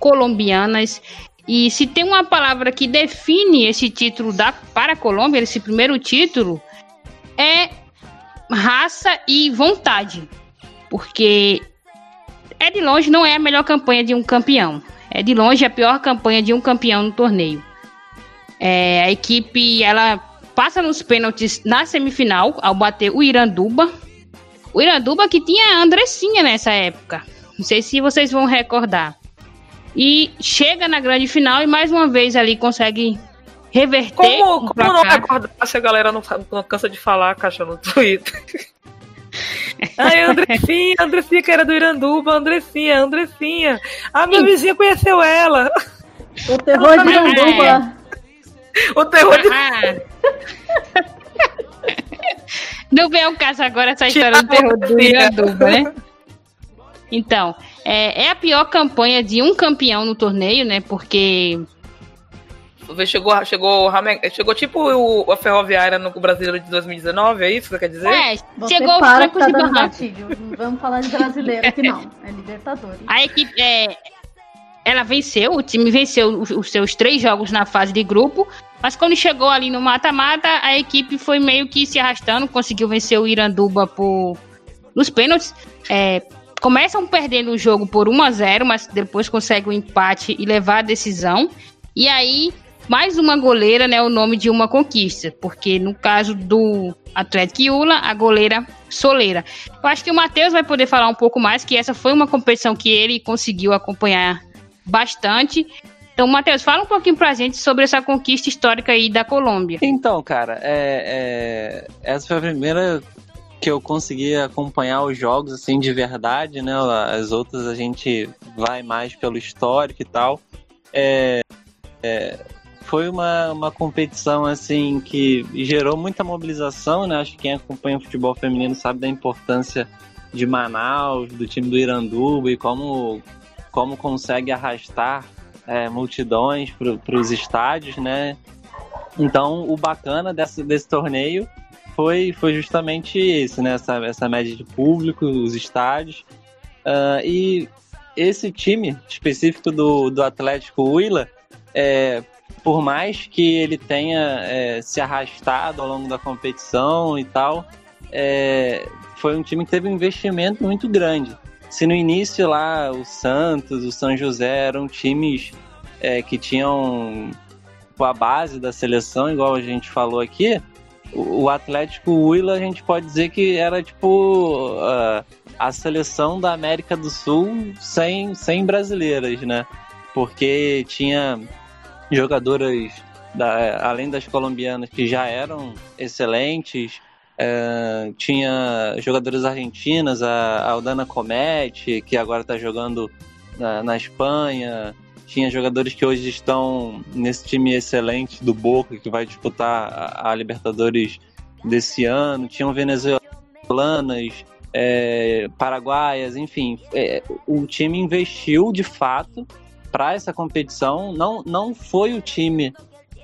colombianas e se tem uma palavra que define esse título da, para a Colômbia, esse primeiro título, é raça e vontade. Porque é de longe não é a melhor campanha de um campeão. É de longe a pior campanha de um campeão no torneio. É, a equipe ela passa nos pênaltis na semifinal ao bater o Iranduba. O Iranduba que tinha a Andressinha nessa época. Não sei se vocês vão recordar e chega na grande final e mais uma vez ali consegue reverter. Como, como não recordar se a galera não, não cansa de falar, caixa no Twitter? Ai, Andressinha, Andressinha que era do Iranduba, Andressinha, Andressinha. A minha vizinha conheceu ela. O terror de Iranduba. O terror de. Ah. Não vem ao caso agora essa história do terror do Iranduba, né? Então, é, é a pior campanha de um campeão no torneio, né? Porque chegou, chegou, chegou tipo o, a Ferroviária no Brasileiro de 2019, é isso que você quer dizer? É, você chegou para os tá de Vamos falar de brasileiro aqui não, é Libertadores. A equipe, é, ela venceu, o time venceu os, os, seus três jogos na fase de grupo, mas quando chegou ali no mata-mata, a equipe foi meio que se arrastando, conseguiu vencer o Iranduba por, nos pênaltis. É, começam perdendo o jogo por 1 a 0 mas depois conseguem o um empate e levar a decisão. E aí, mais uma goleira, né? O nome de uma conquista. Porque no caso do Atlético Iula, a goleira Soleira. Eu acho que o Matheus vai poder falar um pouco mais, que essa foi uma competição que ele conseguiu acompanhar bastante. Então, Matheus, fala um pouquinho pra gente sobre essa conquista histórica aí da Colômbia. Então, cara, é, é, essa foi a primeira que eu consegui acompanhar os jogos assim de verdade, né? As outras a gente vai mais pelo histórico e tal. É, é, foi uma, uma competição assim que gerou muita mobilização, né? Acho que quem acompanha o futebol feminino sabe da importância de Manaus, do time do Iranduba e como, como consegue arrastar é, multidões para os estádios, né? Então, o bacana desse, desse torneio foi, foi justamente isso, né? Essa, essa média de público, os estádios. Uh, e esse time específico do, do Atlético Huila, é, por mais que ele tenha é, se arrastado ao longo da competição e tal, é, foi um time que teve um investimento muito grande. Se no início lá o Santos, o São José eram times é, que tinham a base da seleção, igual a gente falou aqui, o Atlético Huila a gente pode dizer que era tipo uh, a seleção da América do Sul sem, sem brasileiras, né? Porque tinha jogadoras, da, além das colombianas, que já eram excelentes, uh, tinha jogadoras argentinas, a Aldana Comete, que agora está jogando na, na Espanha, tinha jogadores que hoje estão nesse time excelente do Boca, que vai disputar a, a Libertadores desse ano. Tinham venezuelanas, é, paraguaias, enfim. É, o time investiu de fato para essa competição. Não, não foi o time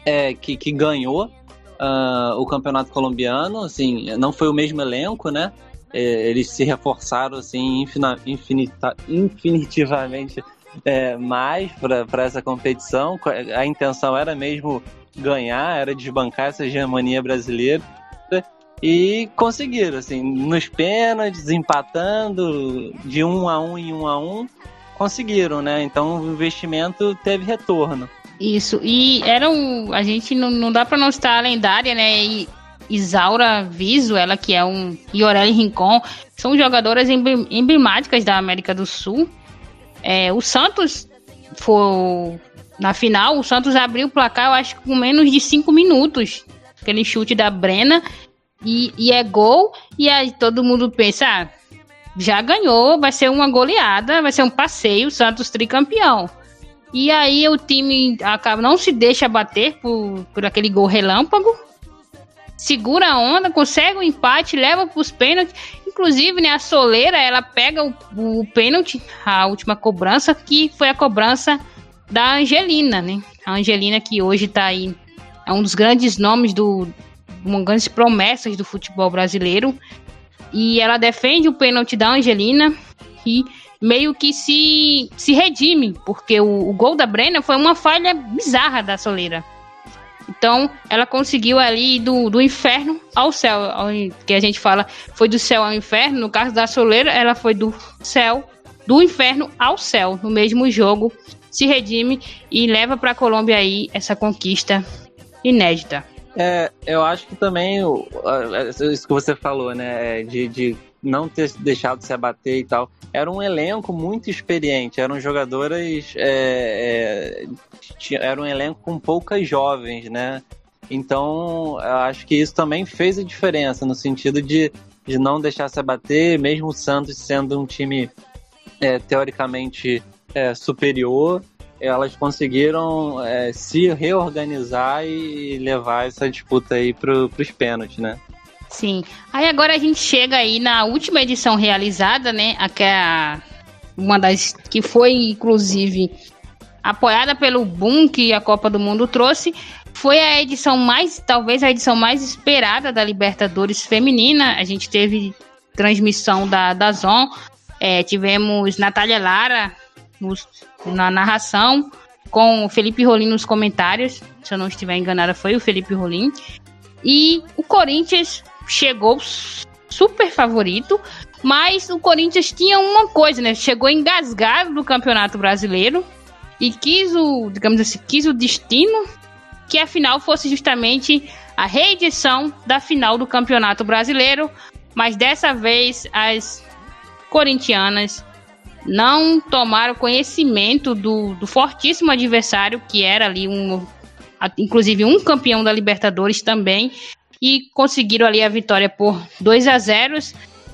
é, que, que ganhou uh, o campeonato colombiano, assim, não foi o mesmo elenco, né? É, eles se reforçaram assim infinita, infinitivamente é, mais para essa competição. A intenção era mesmo ganhar, era desbancar essa hegemonia brasileira. E conseguiram, assim, nos pênaltis, empatando de um a um em um a um, conseguiram, né? Então o investimento teve retorno. Isso, e eram. A gente não, não dá para não estar lendária, né? E Isaura Viso, ela que é um. E Orelli Rincon, são jogadoras emblemáticas da América do Sul. É, o Santos foi na final, o Santos abriu o placar, eu acho que com menos de 5 minutos. Aquele chute da Brena. E, e, é gol. E aí todo mundo pensa, ah, já ganhou, vai ser uma goleada, vai ser um passeio, Santos tricampeão. E aí o time acaba, não se deixa bater por, por aquele gol relâmpago. Segura a onda, consegue o um empate, leva para os pênaltis. Inclusive, né, a Soleira, ela pega o, o pênalti, a última cobrança, que foi a cobrança da Angelina, né? A Angelina que hoje está aí, é um dos grandes nomes do, uma grandes promessas do futebol brasileiro. E ela defende o pênalti da Angelina e meio que se, se redime, porque o, o gol da Brena foi uma falha bizarra da Soleira. Então, ela conseguiu ali do, do inferno ao céu, que a gente fala foi do céu ao inferno. No caso da Soleira, ela foi do céu, do inferno ao céu, no mesmo jogo. Se redime e leva para a Colômbia aí essa conquista inédita. É, eu acho que também isso que você falou, né, é, de, de não ter deixado de se abater e tal. Era um elenco muito experiente, eram jogadoras. É, é, era um elenco com poucas jovens, né? Então, acho que isso também fez a diferença, no sentido de, de não deixar se abater, mesmo o Santos sendo um time é, teoricamente é, superior, elas conseguiram é, se reorganizar e levar essa disputa aí para os pênaltis, né? Sim. Aí agora a gente chega aí na última edição realizada, né? Aquela uma das que foi inclusive apoiada pelo boom que a Copa do Mundo trouxe, foi a edição mais, talvez a edição mais esperada da Libertadores feminina. A gente teve transmissão da da Zon, é, tivemos Natália Lara nos, na narração com o Felipe Rolim nos comentários. Se eu não estiver enganada, foi o Felipe Rolim. E o Corinthians chegou super favorito, mas o Corinthians tinha uma coisa, né? Chegou engasgado do Campeonato Brasileiro e quis o, digamos assim, quis o destino que a final fosse justamente a reedição da final do Campeonato Brasileiro, mas dessa vez as corintianas não tomaram conhecimento do, do fortíssimo adversário que era ali um inclusive um campeão da Libertadores também e conseguiram ali a vitória por 2 a 0.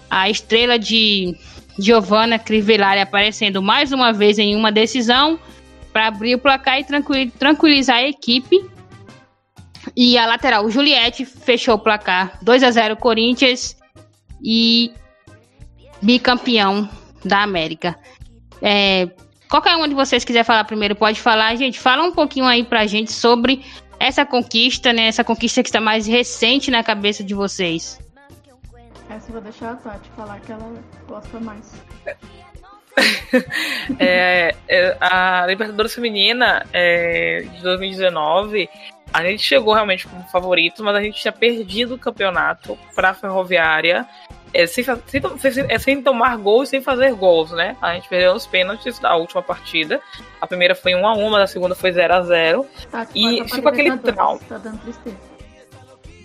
A estrela de Giovanna Crivellari aparecendo mais uma vez em uma decisão para abrir o placar e tranquilizar a equipe. E a lateral, Juliette, fechou o placar 2 a 0 Corinthians e bicampeão da América. É, qualquer um de vocês quiser falar primeiro, pode falar. Gente, fala um pouquinho aí pra gente sobre essa conquista, né? Essa conquista que está mais recente na cabeça de vocês. Essa eu vou deixar a Tati falar que ela gosta mais. é, é, a Libertadores Feminina é, de 2019, a gente chegou realmente como favorito, mas a gente tinha perdido o campeonato para a Ferroviária é, sem, sem, é, sem tomar gols sem fazer gols, né? A gente perdeu os pênaltis da última partida. A primeira foi 1 a 1 mas a segunda foi 0 a 0 tá, E ficou aquele trauma. Tá dando tristeza.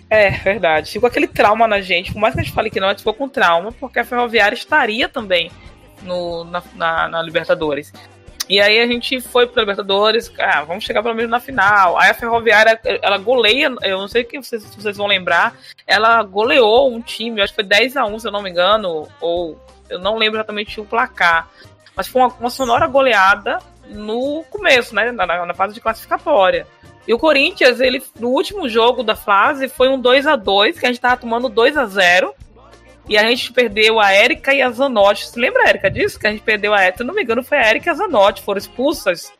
É, verdade. Ficou aquele trauma na gente. Por mais que a gente fale que não, a gente ficou com trauma, porque a Ferroviária estaria também no, na, na, na Libertadores. E aí a gente foi para Libertadores, ah, vamos chegar pelo menos na final. Aí a Ferroviária, ela goleia, eu não sei se vocês vão lembrar, ela goleou um time, acho que foi 10 a 1 se eu não me engano, ou eu não lembro exatamente o placar. Mas foi uma, uma sonora goleada no começo, né, na, na fase de classificatória. E o Corinthians, ele no último jogo da fase foi um 2 a 2 que a gente tava tomando 2 a 0 e a gente perdeu a Erika e a Zanotti. Você lembra, Erika, disso? Que a gente perdeu a Erika, se não me engano, foi a Erika e a Zanotti, foram expulsas.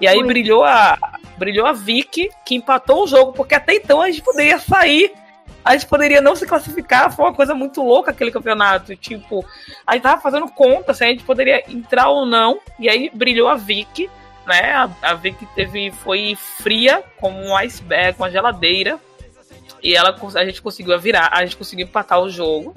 E aí brilhou a, brilhou a Vicky, que empatou o jogo, porque até então a gente poderia sair. A gente poderia não se classificar, foi uma coisa muito louca aquele campeonato. Tipo, a gente tava fazendo conta se a gente poderia entrar ou não. E aí brilhou a Vicky, né? A, a Vicky teve, foi fria, como um iceberg, com a geladeira. E ela, a gente conseguiu virar, a gente conseguiu empatar o jogo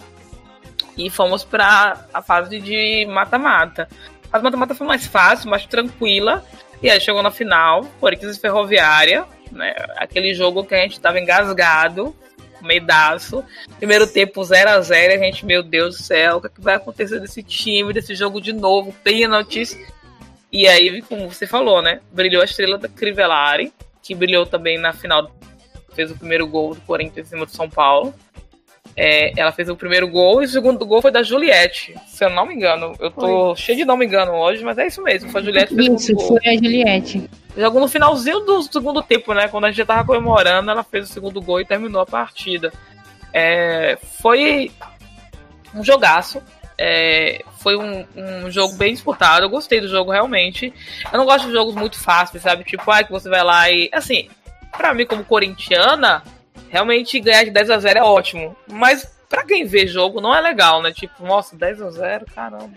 e fomos para a fase de mata-mata. A mata-mata foi mais fácil, mais tranquila. E aí chegou na final, Corinthians Ferroviária, né? Aquele jogo que a gente estava engasgado, medaço. Primeiro tempo 0 a 0 a gente, meu Deus do céu, o que, é que vai acontecer desse time, desse jogo de novo? Pênaltis. E aí, como você falou, né? Brilhou a estrela da Crivellari, que brilhou também na final, fez o primeiro gol do Corinthians em cima do São Paulo. É, ela fez o primeiro gol e o segundo gol foi da Juliette. Se eu não me engano. Eu tô foi. cheio de não me engano hoje, mas é isso mesmo. Foi a Juliette que Isso, foi a Juliette. Jogou no finalzinho do segundo tempo, né? Quando a gente já tava comemorando, ela fez o segundo gol e terminou a partida. É, foi um jogaço. É, foi um, um, jogo bem disputado. Eu gostei do jogo realmente. Eu não gosto de jogos muito fáceis, sabe? Tipo, ah, que você vai lá e. Assim, pra mim, como corintiana, realmente ganhar de 10 a 0 é ótimo. Mas para quem vê jogo não é legal, né? Tipo, nossa, 10 a 0 caramba.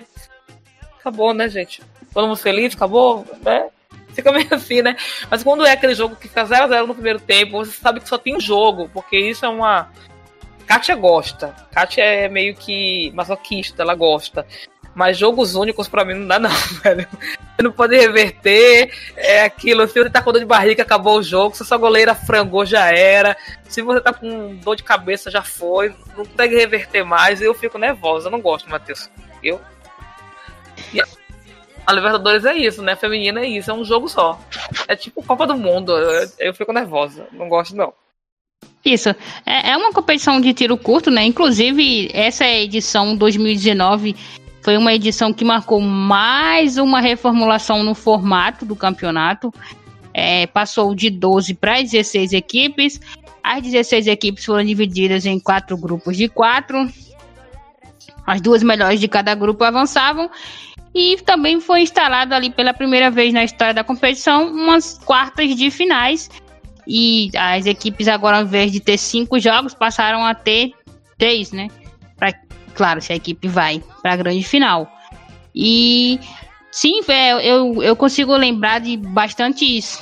Acabou, né, gente? Todo mundo feliz, acabou, né? Fica meio assim, né? Mas quando é aquele jogo que fica 0 a 0 no primeiro tempo, você sabe que só tem um jogo, porque isso é uma. Kátia gosta. Kátia é meio que masoquista, ela gosta. Mas jogos únicos para mim não dá, não, velho. Não pode reverter. É aquilo. Se você tá com dor de barriga, acabou o jogo. Se sua goleira frangou, já era. Se você tá com dor de cabeça, já foi. Não consegue reverter mais. Eu fico nervosa. Eu não gosto, Matheus. Eu. E a Libertadores é isso, né? Feminina é isso. É um jogo só. É tipo Copa do Mundo. Eu, eu fico nervosa. Não gosto, não. Isso. É, é uma competição de tiro curto, né? Inclusive, essa edição 2019 foi uma edição que marcou mais uma reformulação no formato do campeonato. É, passou de 12 para 16 equipes. As 16 equipes foram divididas em quatro grupos de quatro. As duas melhores de cada grupo avançavam. E também foi instalado ali pela primeira vez na história da competição umas quartas de finais. E as equipes agora, ao invés de ter cinco jogos, passaram a ter três, né? Claro, se a equipe vai para a grande final. E sim, eu, eu consigo lembrar de bastantes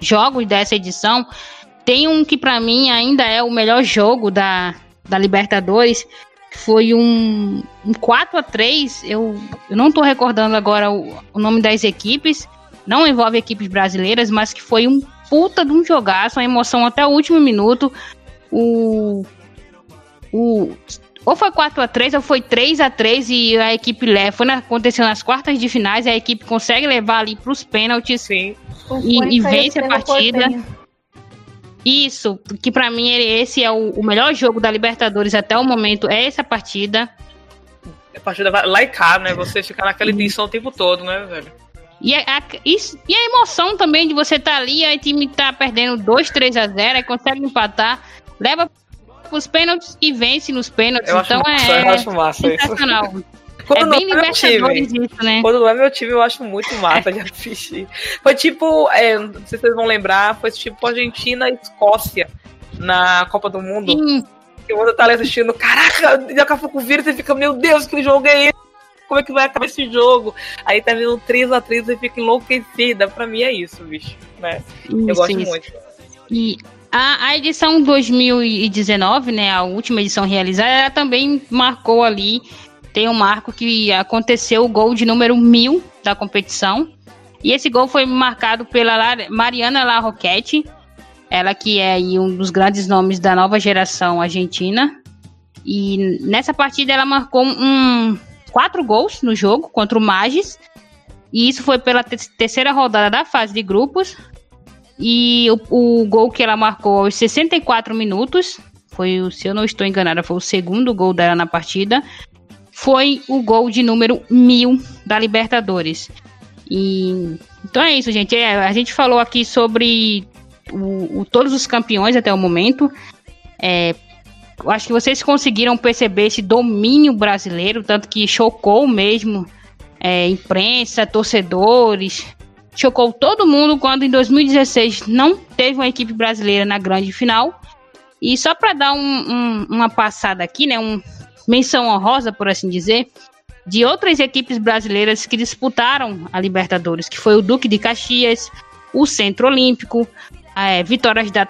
jogos dessa edição. Tem um que para mim ainda é o melhor jogo da, da Libertadores. Foi um, um 4 a 3 eu, eu não estou recordando agora o, o nome das equipes. Não envolve equipes brasileiras, mas que foi um puta de um jogaço, uma emoção até o último minuto. O, o ou foi 4 a 3 ou foi 3 a 3 e a equipe leva. Foi na, aconteceu nas quartas de finais e a equipe consegue levar ali para os pênaltis Sim. e, e vence a partida. Isso, que para mim esse é o, o, melhor jogo da Libertadores até o momento, é essa partida. A partida vai lá e cá, né? Você ficar naquela tensão o tempo todo, né, velho? E a, isso, e a emoção também de você estar tá ali, aí o time tá perdendo 2, 3 a 0, aí consegue empatar, leva os pênaltis e vence nos pênaltis. Eu então é, eu acho massa sensacional. Quando é bem é libertadores isso, né? Quando não é meu time, eu acho muito massa de assistir. Foi tipo, é, não sei se vocês vão lembrar, foi tipo Argentina e Escócia na Copa do Mundo. Sim. Que o outro tá ali assistindo, caraca, daqui a pouco vira e fica, meu Deus, que jogo é esse? Como é que vai acabar esse jogo? Aí tá vindo 3 a 3 e fica enlouquecida. Pra mim é isso, bicho. Né? Isso, eu gosto isso. muito. E a, a edição 2019, né, a última edição realizada, ela também marcou ali, tem um marco que aconteceu o gol de número mil da competição. E esse gol foi marcado pela Mariana La Roquette, ela que é um dos grandes nomes da nova geração argentina. E nessa partida ela marcou um, quatro gols no jogo contra o Magis. E isso foi pela terceira rodada da fase de grupos. E o, o gol que ela marcou aos 64 minutos, foi, se eu não estou enganada, foi o segundo gol dela na partida, foi o gol de número mil da Libertadores. E então é isso, gente. É, a gente falou aqui sobre o, o, todos os campeões até o momento. É, eu acho que vocês conseguiram perceber esse domínio brasileiro, tanto que chocou mesmo é, imprensa, torcedores, chocou todo mundo quando em 2016 não teve uma equipe brasileira na grande final. E só para dar um, um, uma passada aqui, né, um menção honrosa, por assim dizer, de outras equipes brasileiras que disputaram a Libertadores, que foi o Duque de Caxias, o Centro Olímpico, é, Vitórias da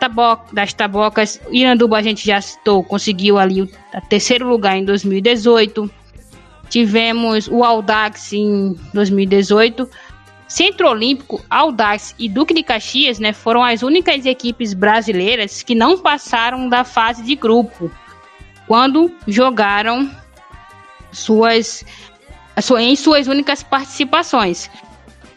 das Tabocas, Iranduba a gente já citou, conseguiu ali o terceiro lugar em 2018. Tivemos o Audax em 2018. Centro Olímpico, Audax e Duque de Caxias né, foram as únicas equipes brasileiras que não passaram da fase de grupo quando jogaram suas, em suas únicas participações.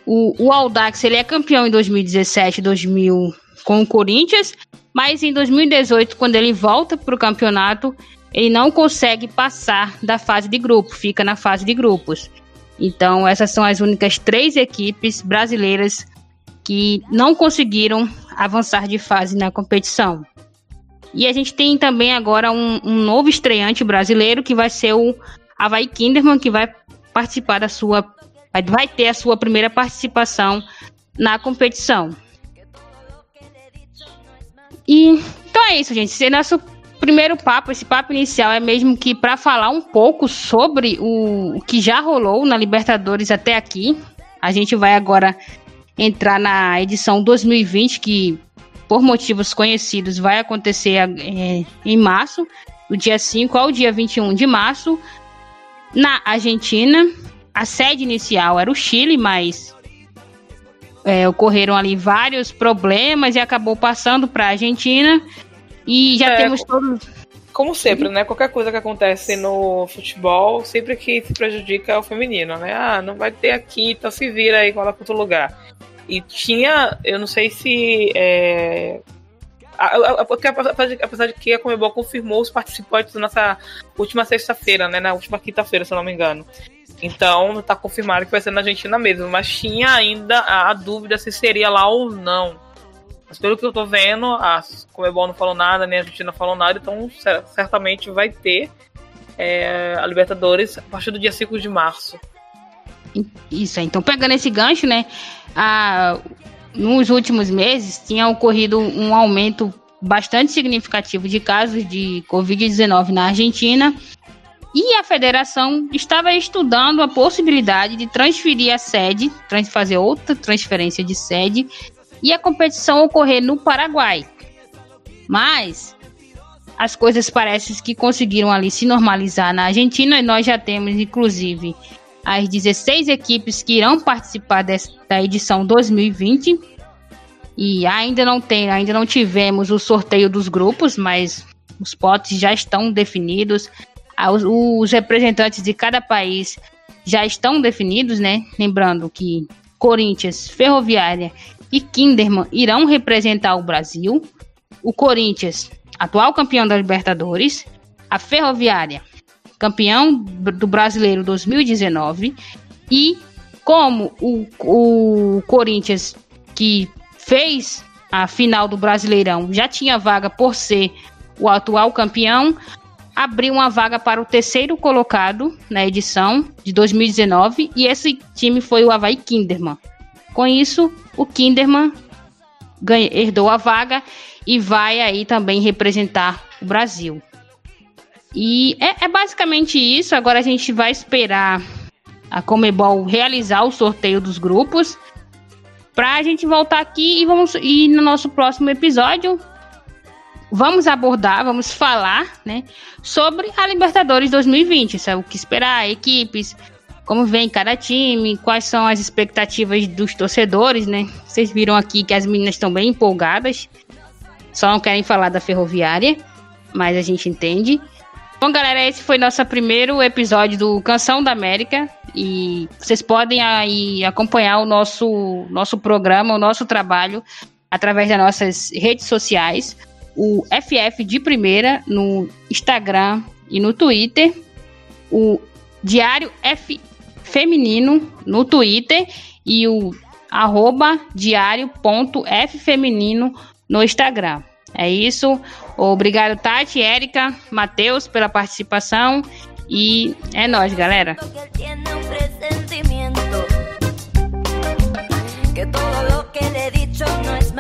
O, o Audax ele é campeão em 2017 2000 com o Corinthians, mas em 2018, quando ele volta para o campeonato, ele não consegue passar da fase de grupo, fica na fase de grupos. Então, essas são as únicas três equipes brasileiras que não conseguiram avançar de fase na competição. E a gente tem também agora um, um novo estreante brasileiro que vai ser o Havaí Kinderman, que vai participar da sua. vai ter a sua primeira participação na competição. E então é isso, gente. Esse é nosso primeiro papo, esse papo inicial é mesmo que para falar um pouco sobre o, o que já rolou na Libertadores até aqui. A gente vai agora entrar na edição 2020, que por motivos conhecidos vai acontecer é, em março, do dia 5 ao dia 21 de março, na Argentina. A sede inicial era o Chile, mas é, ocorreram ali vários problemas e acabou passando para a Argentina. E já é, temos todos. Como sempre, né? Qualquer coisa que acontece no futebol, sempre que se prejudica é o feminino, né? Ah, não vai ter aqui, então se vira aí, coloca outro lugar. E tinha, eu não sei se. É, apesar de que a Comebol confirmou os participantes nessa última sexta-feira, né? Na última quinta-feira, se eu não me engano. Então tá confirmado que vai ser na Argentina mesmo. Mas tinha ainda a, a dúvida se seria lá ou não. Mas pelo que eu tô vendo, a Comebol não falou nada, nem a Argentina falou nada, então certamente vai ter é, a Libertadores a partir do dia 5 de março. Isso, então pegando esse gancho, né? A, nos últimos meses tinha ocorrido um aumento bastante significativo de casos de Covid-19 na Argentina e a federação estava estudando a possibilidade de transferir a sede, fazer outra transferência de sede e a competição ocorrer no Paraguai. Mas as coisas parecem que conseguiram ali se normalizar na Argentina e nós já temos inclusive as 16 equipes que irão participar desta edição 2020. E ainda não tem, ainda não tivemos o sorteio dos grupos, mas os potes já estão definidos. Os, os representantes de cada país já estão definidos, né? Lembrando que Corinthians, Ferroviária e Kinderman irão representar o Brasil. O Corinthians, atual campeão da Libertadores. A Ferroviária, campeão do Brasileiro 2019. E como o, o Corinthians, que fez a final do Brasileirão, já tinha vaga por ser o atual campeão, abriu uma vaga para o terceiro colocado na edição de 2019 e esse time foi o Havaí Kinderman. Com isso, o Kinderman ganha, herdou a vaga e vai aí também representar o Brasil. E é, é basicamente isso. Agora a gente vai esperar a Comebol realizar o sorteio dos grupos para a gente voltar aqui e vamos e no nosso próximo episódio vamos abordar, vamos falar, né, sobre a Libertadores 2020, sabe o que esperar, equipes, como vem cada time, quais são as expectativas dos torcedores, né? Vocês viram aqui que as meninas estão bem empolgadas, só não querem falar da ferroviária, mas a gente entende. Bom, galera, esse foi nosso primeiro episódio do Canção da América e vocês podem aí acompanhar o nosso nosso programa, o nosso trabalho através das nossas redes sociais o FF de primeira no Instagram e no Twitter, o Diário F Feminino no Twitter e o arroba diário.ffeminino no Instagram. É isso. Obrigado, Tati, Érica, Matheus, pela participação. E é nóis, galera. Que todo lo que le he dicho no es